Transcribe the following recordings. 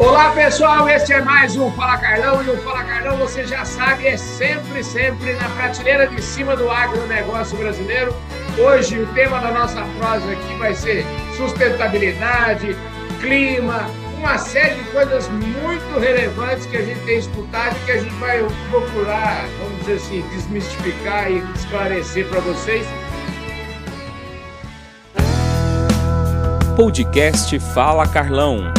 Olá pessoal, este é mais um Fala Carlão e o Fala Carlão, você já sabe, é sempre, sempre na prateleira de cima do agronegócio brasileiro. Hoje o tema da nossa prosa aqui vai ser sustentabilidade, clima, uma série de coisas muito relevantes que a gente tem escutado e que a gente vai procurar, vamos dizer assim, desmistificar e esclarecer para vocês. Podcast Fala Carlão.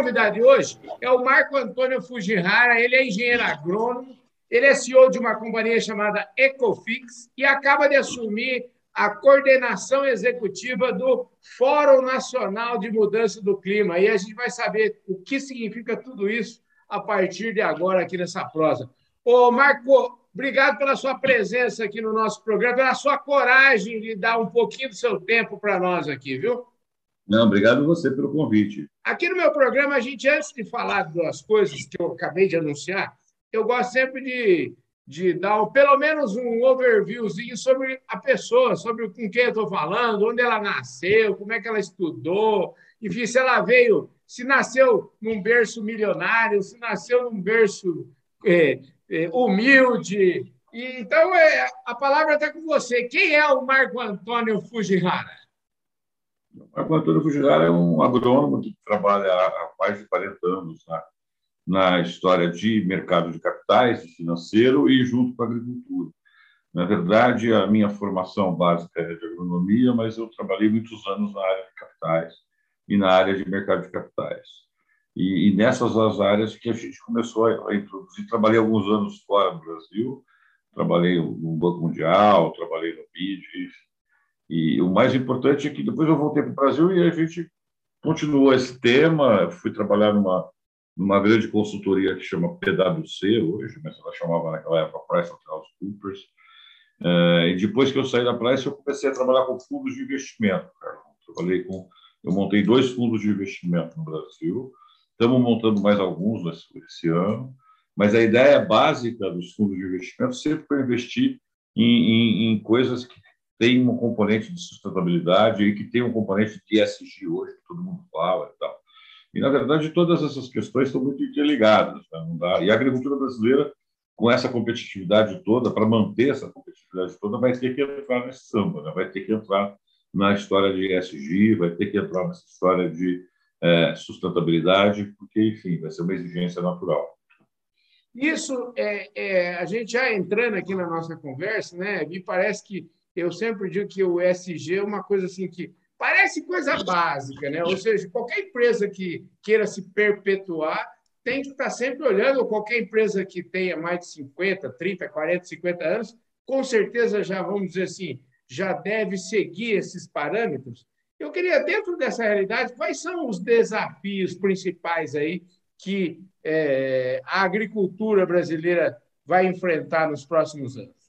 Convidado de hoje é o Marco Antônio Fujihara, ele é engenheiro agrônomo, ele é CEO de uma companhia chamada Ecofix e acaba de assumir a coordenação executiva do Fórum Nacional de Mudança do Clima. E a gente vai saber o que significa tudo isso a partir de agora aqui nessa prosa. Ô, Marco, obrigado pela sua presença aqui no nosso programa, pela sua coragem de dar um pouquinho do seu tempo para nós aqui, viu? Não, obrigado você pelo convite. Aqui no meu programa, a gente, antes de falar das coisas que eu acabei de anunciar, eu gosto sempre de de dar pelo menos um overviewzinho sobre a pessoa, sobre com quem eu estou falando, onde ela nasceu, como é que ela estudou, enfim, se ela veio, se nasceu num berço milionário, se nasceu num berço é, é, humilde. E, então, é, a palavra está com você. Quem é o Marco Antônio Fujihara? O Marco Antônio Fujihara é um agrônomo que trabalha há mais de 40 anos na na história de mercado de capitais, financeiro e junto com a agricultura. Na verdade, a minha formação básica é de agronomia, mas eu trabalhei muitos anos na área de capitais e na área de mercado de capitais. E, e nessas as áreas que a gente começou a, introduzir. Trabalhei alguns anos fora do Brasil, trabalhei no Banco Mundial, trabalhei no BID, e o mais importante é que depois eu voltei para o Brasil e a gente continuou esse tema. Fui trabalhar numa numa grande consultoria que chama PwC hoje, mas ela chamava naquela época PricewaterhouseCoopers. Uh, e depois que eu saí da Price, eu comecei a trabalhar com fundos de investimento. Cara. Trabalhei com, eu montei dois fundos de investimento no Brasil. Estamos montando mais alguns nesse, esse ano. Mas a ideia básica dos fundos de investimento sempre foi investir em, em, em coisas que têm um componente de sustentabilidade e que tem um componente de ESG hoje, que todo mundo fala e tal. E, na verdade, todas essas questões estão muito interligadas. Né? E a agricultura brasileira, com essa competitividade toda, para manter essa competitividade toda, vai ter que entrar nesse samba, né? vai ter que entrar na história de ESG, vai ter que entrar nessa história de é, sustentabilidade, porque, enfim, vai ser uma exigência natural. Isso, é, é, a gente já entrando aqui na nossa conversa, né, me parece que eu sempre digo que o ESG é uma coisa assim que Parece coisa básica, né? Ou seja, qualquer empresa que queira se perpetuar tem que estar sempre olhando, qualquer empresa que tenha mais de 50, 30, 40, 50 anos, com certeza já, vamos dizer assim, já deve seguir esses parâmetros. Eu queria, dentro dessa realidade, quais são os desafios principais aí que é, a agricultura brasileira vai enfrentar nos próximos anos?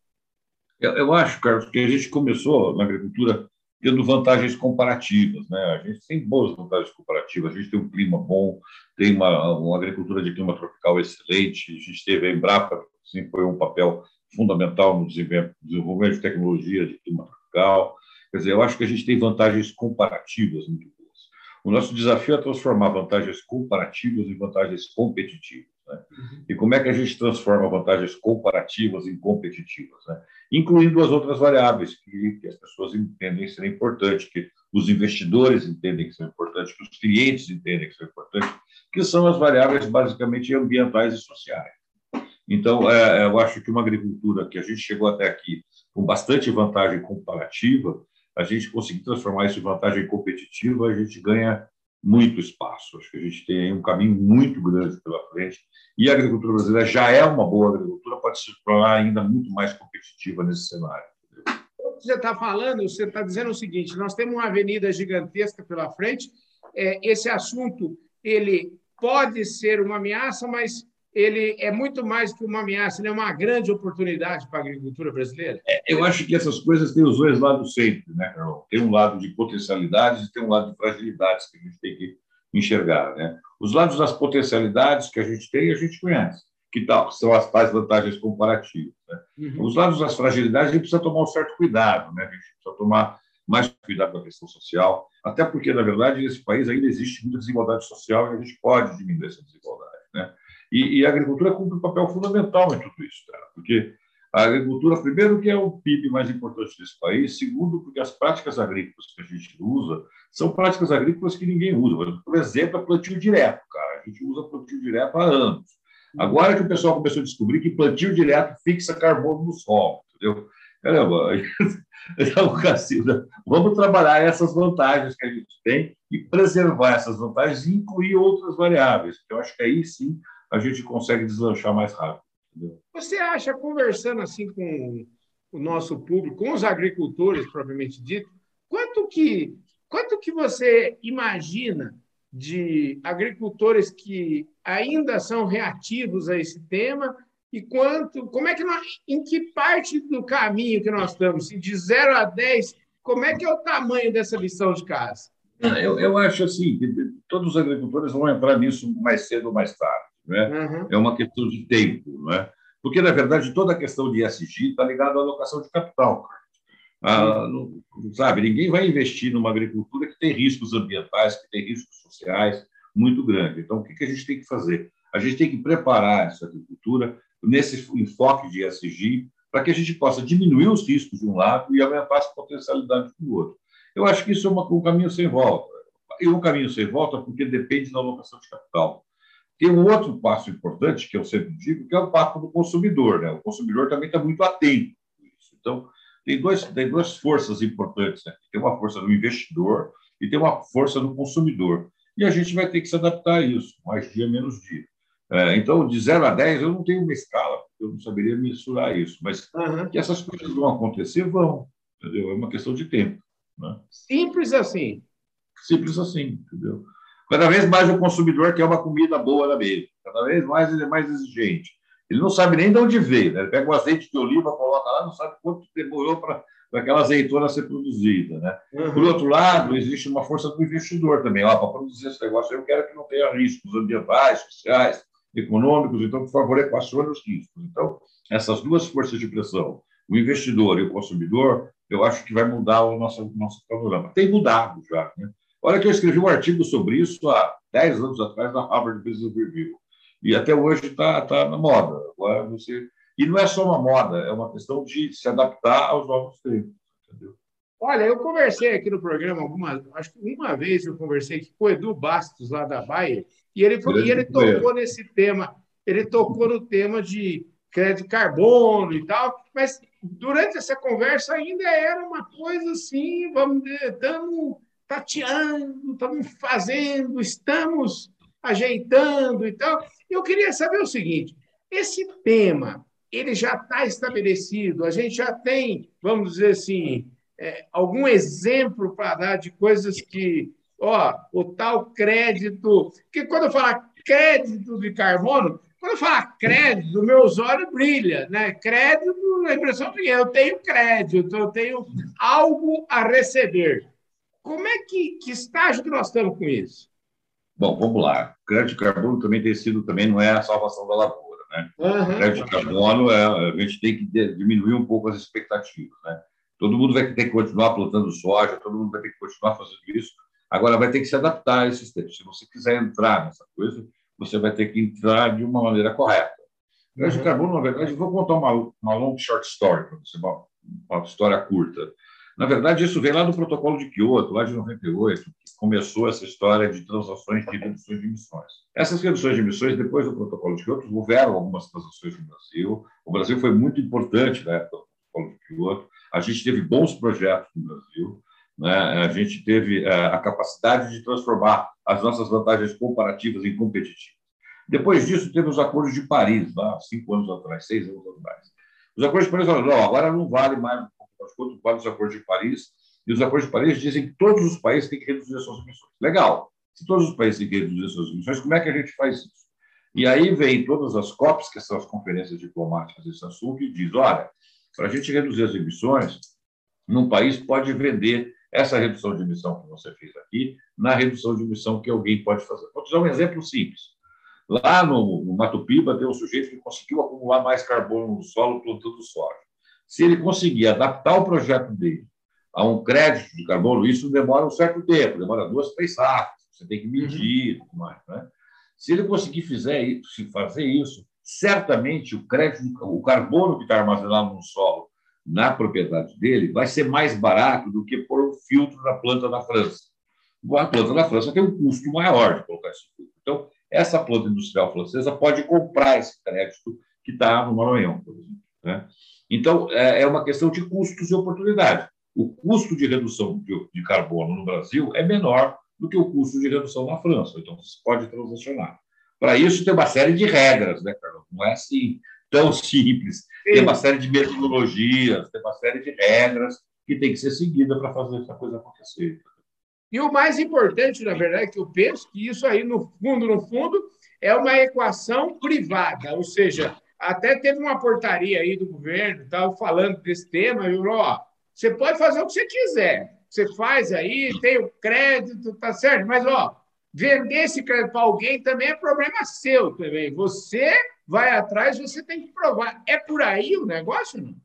Eu, eu acho, Carlos, que a gente começou na agricultura tendo vantagens comparativas. Né? A gente tem boas vantagens comparativas, a gente tem um clima bom, tem uma, uma agricultura de clima tropical excelente, a gente teve a Embrapa, assim, foi um papel fundamental no desenvolvimento de tecnologia de clima tropical. Quer dizer, eu acho que a gente tem vantagens comparativas muito boas. O nosso desafio é transformar vantagens comparativas em vantagens competitivas. Né? E como é que a gente transforma vantagens comparativas em competitivas? Né? Incluindo as outras variáveis que, que as pessoas entendem ser importantes, que os investidores entendem que são importantes, que os clientes entendem que são importantes, que são as variáveis basicamente ambientais e sociais. Então, é, eu acho que uma agricultura que a gente chegou até aqui com bastante vantagem comparativa, a gente conseguir transformar isso em vantagem competitiva, a gente ganha muito espaço. Acho que a gente tem um caminho muito grande pela frente. E a agricultura brasileira já é uma boa agricultura, pode se tornar ainda muito mais competitiva nesse cenário. Você está falando, você está dizendo o seguinte: nós temos uma avenida gigantesca pela frente. É, esse assunto ele pode ser uma ameaça, mas ele é muito mais que uma ameaça, ele é uma grande oportunidade para a agricultura brasileira? É, eu acho que essas coisas têm os dois lados sempre, né, Carol? Tem um lado de potencialidades e tem um lado de fragilidades que a gente tem que enxergar, né? Os lados das potencialidades que a gente tem, a gente conhece, que tal, são as tais vantagens comparativas. Né? Uhum. Os lados das fragilidades, a gente precisa tomar um certo cuidado, né? A gente precisa tomar mais cuidado com a questão social, até porque, na verdade, nesse país ainda existe muita desigualdade social e a gente pode diminuir essa desigualdade. Né? E, e a agricultura cumpre um papel fundamental em tudo isso, cara, porque a agricultura, primeiro, que é o PIB mais importante desse país, segundo, porque as práticas agrícolas que a gente usa são práticas agrícolas que ninguém usa. Por exemplo, a plantio direto, cara. A gente usa plantio direto há anos. Agora que o pessoal começou a descobrir que plantio direto fixa carbono no solo, entendeu? Caramba, então, vamos trabalhar essas vantagens que a gente tem e preservar essas vantagens e incluir outras variáveis, eu acho que aí sim a gente consegue deslanchar mais rápido. Você acha, conversando assim com o nosso público, com os agricultores propriamente dito, quanto que, quanto que você imagina de agricultores que ainda são reativos a esse tema e quanto, como é que nós, em que parte do caminho que nós estamos, de 0 a 10, como é que é o tamanho dessa lição de casa? Eu, eu acho assim, que todos os agricultores vão entrar nisso mais cedo ou mais tarde. Né? Uhum. É uma questão de tempo. Né? Porque, na verdade, toda a questão de ESG está ligada à alocação de capital. Ah, não, sabe, ninguém vai investir numa agricultura que tem riscos ambientais, que tem riscos sociais muito grandes. Então, o que, que a gente tem que fazer? A gente tem que preparar essa agricultura nesse enfoque de ESG para que a gente possa diminuir os riscos de um lado e aumentar as potencialidades do outro. Eu acho que isso é uma, um caminho sem volta. E um caminho sem volta porque depende da alocação de capital. Tem um outro passo importante, que eu sempre digo, que é o passo do consumidor. Né? O consumidor também está muito atento a isso. Então, tem, dois, tem duas forças importantes. Né? Tem uma força do investidor e tem uma força do consumidor. E a gente vai ter que se adaptar a isso, mais dia, menos dia. É, então, de 0 a 10, eu não tenho uma escala, eu não saberia mensurar isso, mas uhum. que essas coisas vão acontecer, vão. Entendeu? É uma questão de tempo. Né? Simples assim. Simples assim, entendeu? Cada vez mais o consumidor quer uma comida boa na mesa. Cada vez mais ele é mais exigente. Ele não sabe nem de onde veio. Né? Ele pega o azeite de oliva, coloca lá, não sabe quanto demorou para aquela azeitona ser produzida. Né? Uhum. Por outro lado, existe uma força do investidor também. Para produzir esse negócio, eu quero que não tenha riscos ambientais, sociais, econômicos, então, por favor, equacione os riscos. Então, essas duas forças de pressão, o investidor e o consumidor, eu acho que vai mudar o nosso, nosso panorama. Tem mudado já. Né? Olha que eu escrevi um artigo sobre isso há 10 anos atrás na Harvard Business Review. E até hoje está tá na moda. Agora você... E não é só uma moda, é uma questão de se adaptar aos novos tempos. Entendeu? Olha, eu conversei aqui no programa alguma, acho que uma vez eu conversei aqui com o Edu Bastos, lá da Baia, e ele, e ele tocou nesse tema, ele tocou no tema de crédito carbono e tal, mas durante essa conversa ainda era uma coisa assim, vamos dizer, estamos tateando, estamos fazendo, estamos ajeitando e tal. Eu queria saber o seguinte: esse tema ele já está estabelecido, a gente já tem, vamos dizer assim, é, algum exemplo para dar de coisas que, ó, o tal crédito, que quando eu falar crédito de carbono, quando eu falar crédito, meus olhos brilham, né? Crédito, a impressão que eu tenho crédito, eu tenho algo a receber. Como é que, que estágio que nós estamos com isso? Bom, vamos lá. Crédito de carbono também tem sido, também não é a salvação da lavoura, né? Uhum. Crédito de carbono, é, a gente tem que diminuir um pouco as expectativas, né? Todo mundo vai ter que continuar plantando soja, todo mundo vai ter que continuar fazendo isso. Agora vai ter que se adaptar a esses tempos. Se você quiser entrar nessa coisa, você vai ter que entrar de uma maneira correta. Crédito uhum. de carbono, na verdade, vou contar uma, uma long short story para você, uma, uma história curta. Na verdade, isso vem lá do protocolo de Kyoto, lá de 98, que começou essa história de transações de reduções de emissões. Essas reduções de emissões, depois do protocolo de Kyoto, houveram algumas transações no Brasil. O Brasil foi muito importante na época do protocolo de Kyoto. A gente teve bons projetos no Brasil. Né? A gente teve é, a capacidade de transformar as nossas vantagens comparativas em competitivas. Depois disso, teve os acordos de Paris, lá cinco anos atrás, seis anos atrás. Os acordos de Paris falaram, não, agora não vale mais quatro os acordos de Paris, e os acordos de Paris dizem que todos os países têm que reduzir as suas emissões. Legal. Se todos os países têm que reduzir as suas emissões, como é que a gente faz isso? E aí vem todas as COPs, que são as conferências diplomáticas desse assunto, e diz, olha, para a gente reduzir as emissões, num país pode vender essa redução de emissão que você fez aqui na redução de emissão que alguém pode fazer. Vou te dar um exemplo simples. Lá no, no Mato Piba tem um sujeito que conseguiu acumular mais carbono no solo plantando soja se ele conseguir adaptar o projeto dele a um crédito de carbono, isso demora um certo tempo, demora duas, três safras, você tem que uhum. medir, uhum. mais, né? Se ele conseguir fizer, fazer isso, certamente o crédito, o carbono que está armazenado no solo, na propriedade dele, vai ser mais barato do que pôr um filtro na planta da França. A planta da França tem um custo maior de colocar esse filtro. Então, essa planta industrial francesa pode comprar esse crédito que está no Maranhão, por exemplo. Né? Então, é, é uma questão de custos e oportunidade. O custo de redução de carbono no Brasil é menor do que o custo de redução na França. Então, você pode transacionar. Para isso, tem uma série de regras, né, Carlos? Não é assim tão simples. Sim. Tem uma série de metodologias, tem uma série de regras que tem que ser seguida para fazer essa coisa acontecer. E o mais importante, na verdade, é que eu penso que isso aí, no fundo, no fundo, é uma equação privada, ou seja, até teve uma portaria aí do governo, estava falando desse tema, e falou, ó, você pode fazer o que você quiser, você faz aí, tem o crédito, tá certo, mas ó, vender esse crédito para alguém também é problema seu também. Você vai atrás, você tem que provar. É por aí o negócio, não?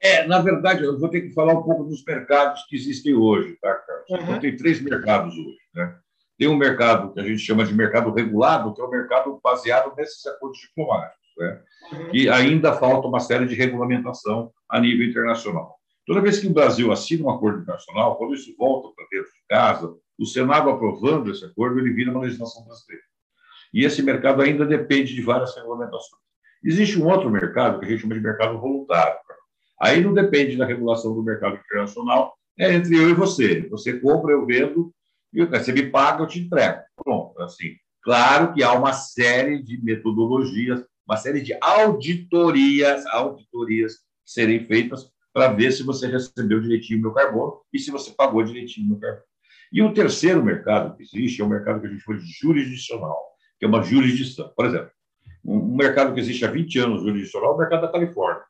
É, na verdade, eu vou ter que falar um pouco dos mercados que existem hoje, tá, Carlos? Uhum. Então, tem três mercados hoje. Né? Tem um mercado que a gente chama de mercado regulado, que é o um mercado baseado nesses acordos diplomáticos, né? E ainda falta uma série de regulamentação a nível internacional. Toda vez que o Brasil assina um acordo internacional, quando isso volta para dentro de casa, o Senado aprovando esse acordo, ele vira uma legislação brasileira. E esse mercado ainda depende de várias regulamentações. Existe um outro mercado que a gente chama de mercado voluntário. Aí não depende da regulação do mercado internacional, é entre eu e você. Você compra, eu vendo, e você me paga, eu te entrego. Pronto, assim. Claro que há uma série de metodologias, uma série de auditorias, auditorias serem feitas para ver se você recebeu direitinho o meu carbono e se você pagou direitinho o meu carbono. E o terceiro mercado que existe é o mercado que a gente chama de jurisdicional, que é uma jurisdição. Por exemplo, um mercado que existe há 20 anos jurisdicional é o mercado da Califórnia.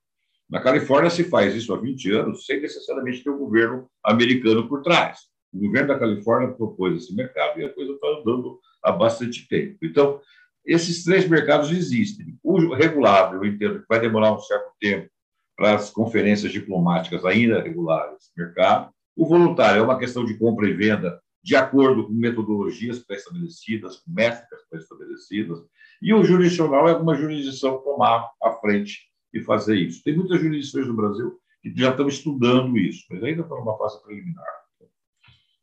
Na Califórnia se faz isso há 20 anos sem necessariamente ter o um governo americano por trás. O governo da Califórnia propôs esse mercado e a coisa está andando há bastante tempo. Então, esses três mercados existem. O regulado, eu entendo que vai demorar um certo tempo para as conferências diplomáticas ainda regulares mercado. O voluntário é uma questão de compra e venda de acordo com metodologias pré-estabelecidas, com métricas pré-estabelecidas, e o jurisdicional é uma jurisdição tomar à frente e fazer isso. Tem muitas jurisdições no Brasil que já estão estudando isso, mas ainda estão numa fase preliminar.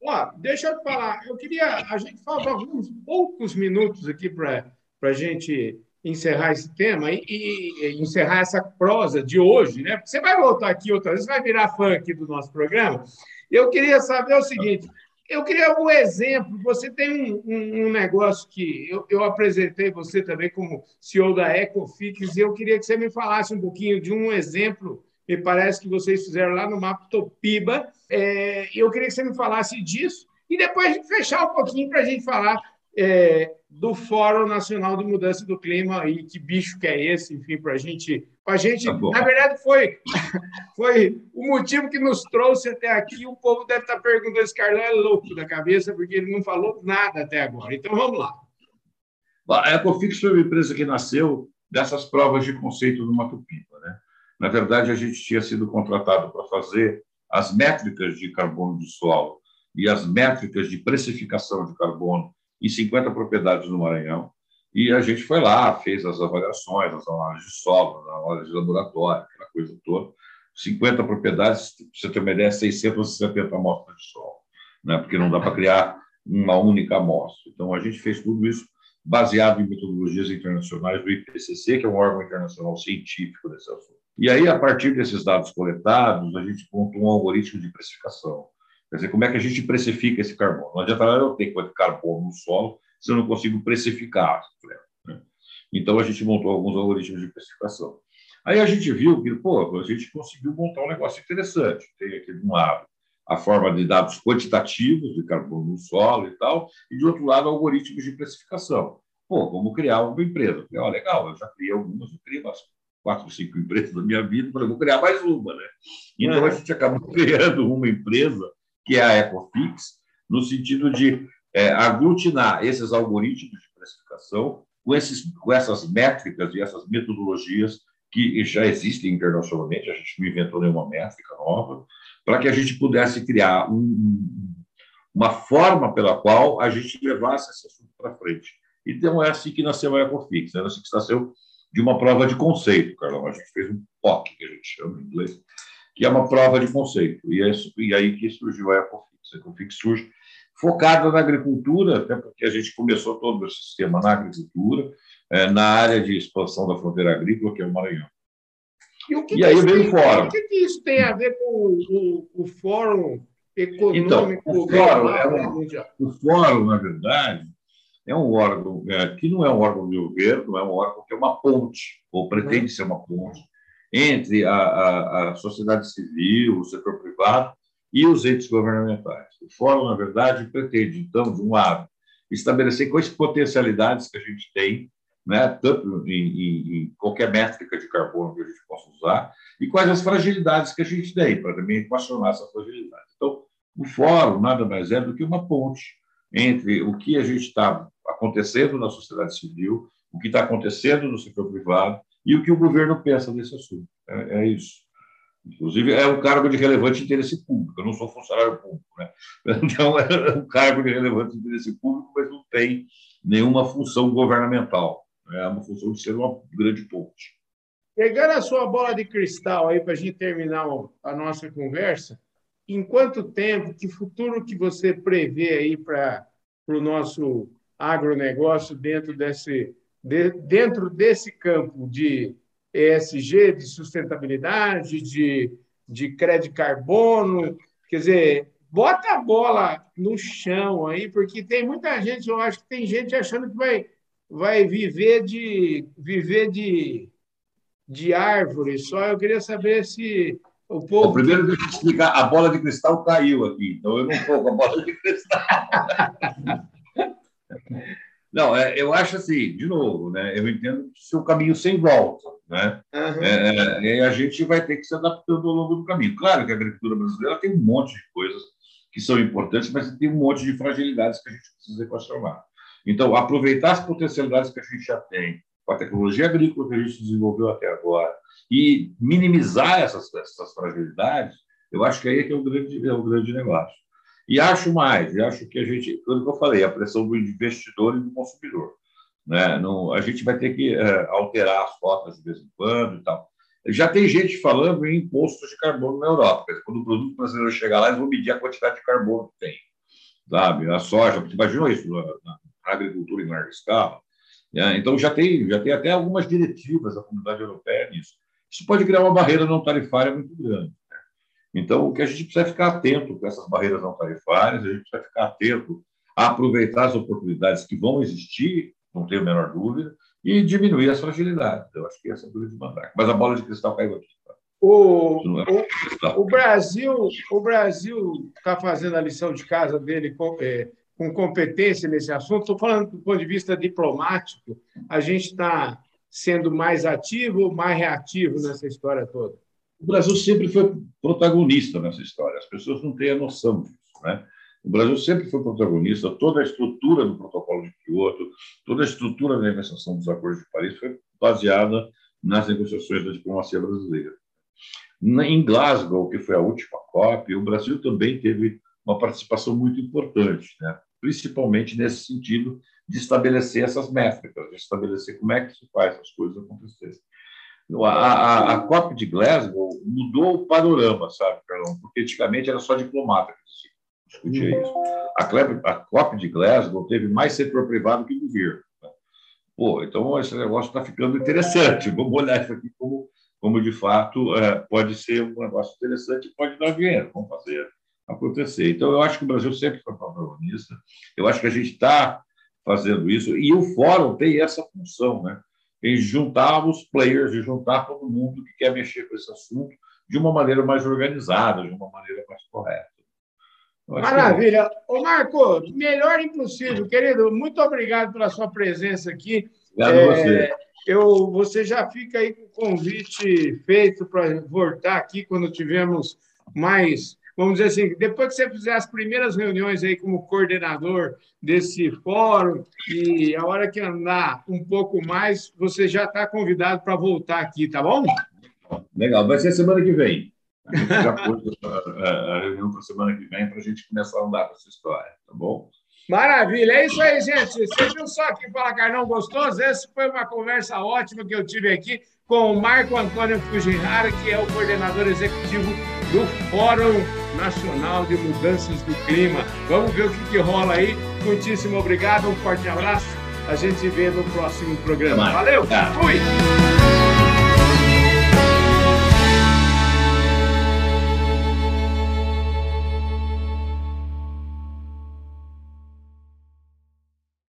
Ó, deixa eu falar, eu queria, a gente falta alguns poucos minutos aqui para a gente encerrar esse tema e, e, encerrar essa prosa de hoje, né? Você vai voltar aqui outra vez, vai virar fã aqui do nosso programa. Eu queria saber o seguinte: eu queria um exemplo. Você tem um, um, um negócio que eu, eu, apresentei você também como CEO da Ecofix, e eu queria que você me falasse um pouquinho de um exemplo. Me parece que vocês fizeram lá no Maptopiba. É, eu queria que você me falasse disso e depois fechar um pouquinho para a gente falar é, do Fórum Nacional de Mudança do Clima e que bicho que é esse, enfim, para a gente. A gente, tá na verdade, foi, foi o motivo que nos trouxe até aqui. O povo deve estar tá perguntando: esse Carlão é louco da cabeça, porque ele não falou nada até agora. Então vamos lá. A Ecofix foi uma empresa que nasceu dessas provas de conceito do Mato Pipa. Né? Na verdade, a gente tinha sido contratado para fazer as métricas de carbono do solo e as métricas de precificação de carbono em 50 propriedades no Maranhão. E a gente foi lá, fez as avaliações, as análises de solo, as análises de laboratório, aquela coisa toda. 50 propriedades, você ter uma ideia, 670 amostras de solo, né? porque não dá para criar uma única amostra. Então, a gente fez tudo isso baseado em metodologias internacionais do IPCC, que é um órgão internacional científico desse assunto. E aí, a partir desses dados coletados, a gente montou um algoritmo de precificação. Quer dizer, como é que a gente precifica esse carbono? Não adianta eu ter carbono no solo se eu não consigo precificar. Né? Então, a gente montou alguns algoritmos de precificação. Aí a gente viu que, pô, a gente conseguiu montar um negócio interessante. Tem aqui de um lado a forma de dados quantitativos de carbono no solo e tal, e de outro lado, algoritmos de precificação. Pô, como criar uma empresa? Falei, ó, legal, eu já criei algumas, eu criei umas quatro, cinco empresas da minha vida, falei, vou criar mais uma, né? Então, a gente acabou criando uma empresa que é a Ecofix, no sentido de é, aglutinar esses algoritmos de precificação com, esses, com essas métricas e essas metodologias que já existem internacionalmente, a gente não inventou nenhuma métrica nova, para que a gente pudesse criar um, uma forma pela qual a gente levasse esse assunto para frente. Então, é assim que nasceu a Ecofix, é assim que nasceu de uma prova de conceito, Carlão. A gente fez um POC, que a gente chama em inglês, que é uma prova de conceito. E, é, e aí que surgiu a Ecofix. A Ecofix surge focada na agricultura, até porque a gente começou todo o sistema na agricultura, é, na área de expansão da fronteira agrícola, que é o Maranhão. E, o que e que aí veio o fórum. O que, que, isso tem a ver com o, o, o Fórum Econômico então, o fórum, é um, o fórum, na verdade, é um órgão é, que não é um órgão de governo, é um órgão que é uma ponte, ou pretende ser uma ponte, entre a, a, a sociedade civil, o setor privado e os entes governamentais. O fórum, na verdade, pretende, então, de um lado, estabelecer quais potencialidades que a gente tem né, tanto em, em, qualquer métrica de carbono que a gente possa usar, e quais as fragilidades que a gente tem, para também equacionar essa fragilidade. Então, o fórum nada mais é do que uma ponte entre o que a gente está acontecendo na sociedade civil, o que está acontecendo no setor privado e o que o governo pensa desse assunto. É, é isso. Inclusive, é um cargo de relevante interesse público. Eu não sou funcionário público, né? Então, é um cargo de relevante interesse público, mas não tem nenhuma função governamental. É uma função de ser uma grande ponte. Pegando a sua bola de cristal aí para a gente terminar a nossa conversa, em quanto tempo, que futuro que você prevê aí para o nosso agronegócio dentro desse, de, dentro desse campo de ESG, de sustentabilidade, de, de crédito carbono? Quer dizer, bota a bola no chão aí, porque tem muita gente, eu acho que tem gente achando que vai, vai viver de viver de, de árvore só. Eu queria saber se o povo. Bom, primeiro, deixa eu explicar: a bola de cristal caiu aqui, então eu não estou com a bola de cristal. não, é, eu acho assim, de novo, né, eu entendo que é um caminho sem volta. Né? Uhum. É, é, a gente vai ter que se adaptando ao longo do caminho. Claro que a agricultura brasileira tem um monte de coisas que são importantes, mas tem um monte de fragilidades que a gente precisa equacionar. Então, aproveitar as potencialidades que a gente já tem, com a tecnologia agrícola que a gente desenvolveu até agora, e minimizar essas, essas fragilidades, eu acho que aí é que é o grande, é o grande negócio. E acho mais, acho que a gente, tudo que eu falei, a pressão do investidor e do consumidor. Né? A gente vai ter que é, alterar as rotas de vez em quando e tal. Já tem gente falando em impostos de carbono na Europa. Quando o produto brasileiro chegar lá, eles vão medir a quantidade de carbono que tem. Sabe? A soja, você imaginou isso na, na agricultura em larga escala? Né? Então, já tem, já tem até algumas diretivas da comunidade europeia nisso. Isso pode criar uma barreira não tarifária muito grande. Então, o que a gente precisa ficar atento com essas barreiras não tarifárias, a gente precisa ficar atento a aproveitar as oportunidades que vão existir, não tenho a menor dúvida, e diminuir as fragilidades. Eu acho que essa é a dúvida de mandar. Mas a bola de cristal caiu aqui. Tá? O, é o, o, Brasil o Brasil está fazendo a lição de casa dele com, é, com competência nesse assunto. Estou falando do ponto de vista diplomático. A gente está sendo mais ativo ou mais reativo nessa história toda? O Brasil sempre foi protagonista nessa história. As pessoas não têm a noção disso, né? O Brasil sempre foi protagonista, toda a estrutura do protocolo de Kyoto, toda a estrutura da negociação dos acordos de Paris foi baseada nas negociações da diplomacia brasileira. Em Glasgow, que foi a última COP, o Brasil também teve uma participação muito importante, né? principalmente nesse sentido de estabelecer essas métricas, de estabelecer como é que se faz essas coisas acontecerem. A, a, a COP de Glasgow mudou o panorama, sabe, Carlão? Porque antigamente era só diplomata que discutia isso. A, a COP de Glasgow teve mais setor privado que governo. Né? Pô, então esse negócio está ficando interessante. Vamos olhar isso aqui como, como de fato, é, pode ser um negócio interessante e pode dar dinheiro. Vamos fazer acontecer. Então, eu acho que o Brasil sempre foi protagonista. Eu acho que a gente está fazendo isso. E o fórum tem essa função, né? Em juntar os players, de juntar todo mundo que quer mexer com esse assunto de uma maneira mais organizada, de uma maneira mais correta. Maravilha. Ô, Marco, melhor impossível. Querido, muito obrigado pela sua presença aqui. Obrigado é, você. Eu, você já fica aí com o convite feito para voltar aqui quando tivermos mais vamos dizer assim, depois que você fizer as primeiras reuniões aí como coordenador desse fórum e a hora que andar um pouco mais, você já está convidado para voltar aqui, tá bom? Legal, vai ser semana que vem. A gente já pôs a, reunião para semana que vem para a gente começar a andar com essa história, tá bom? Maravilha, é isso aí, gente. Viu só que Fala Carnão gostoso? Essa foi uma conversa ótima que eu tive aqui com o Marco Antônio Fujihara, que é o coordenador executivo do Fórum Nacional de Mudanças do Clima. Vamos ver o que, que rola aí. Muitíssimo obrigado, um forte abraço. A gente vê no próximo programa. Valeu, fui!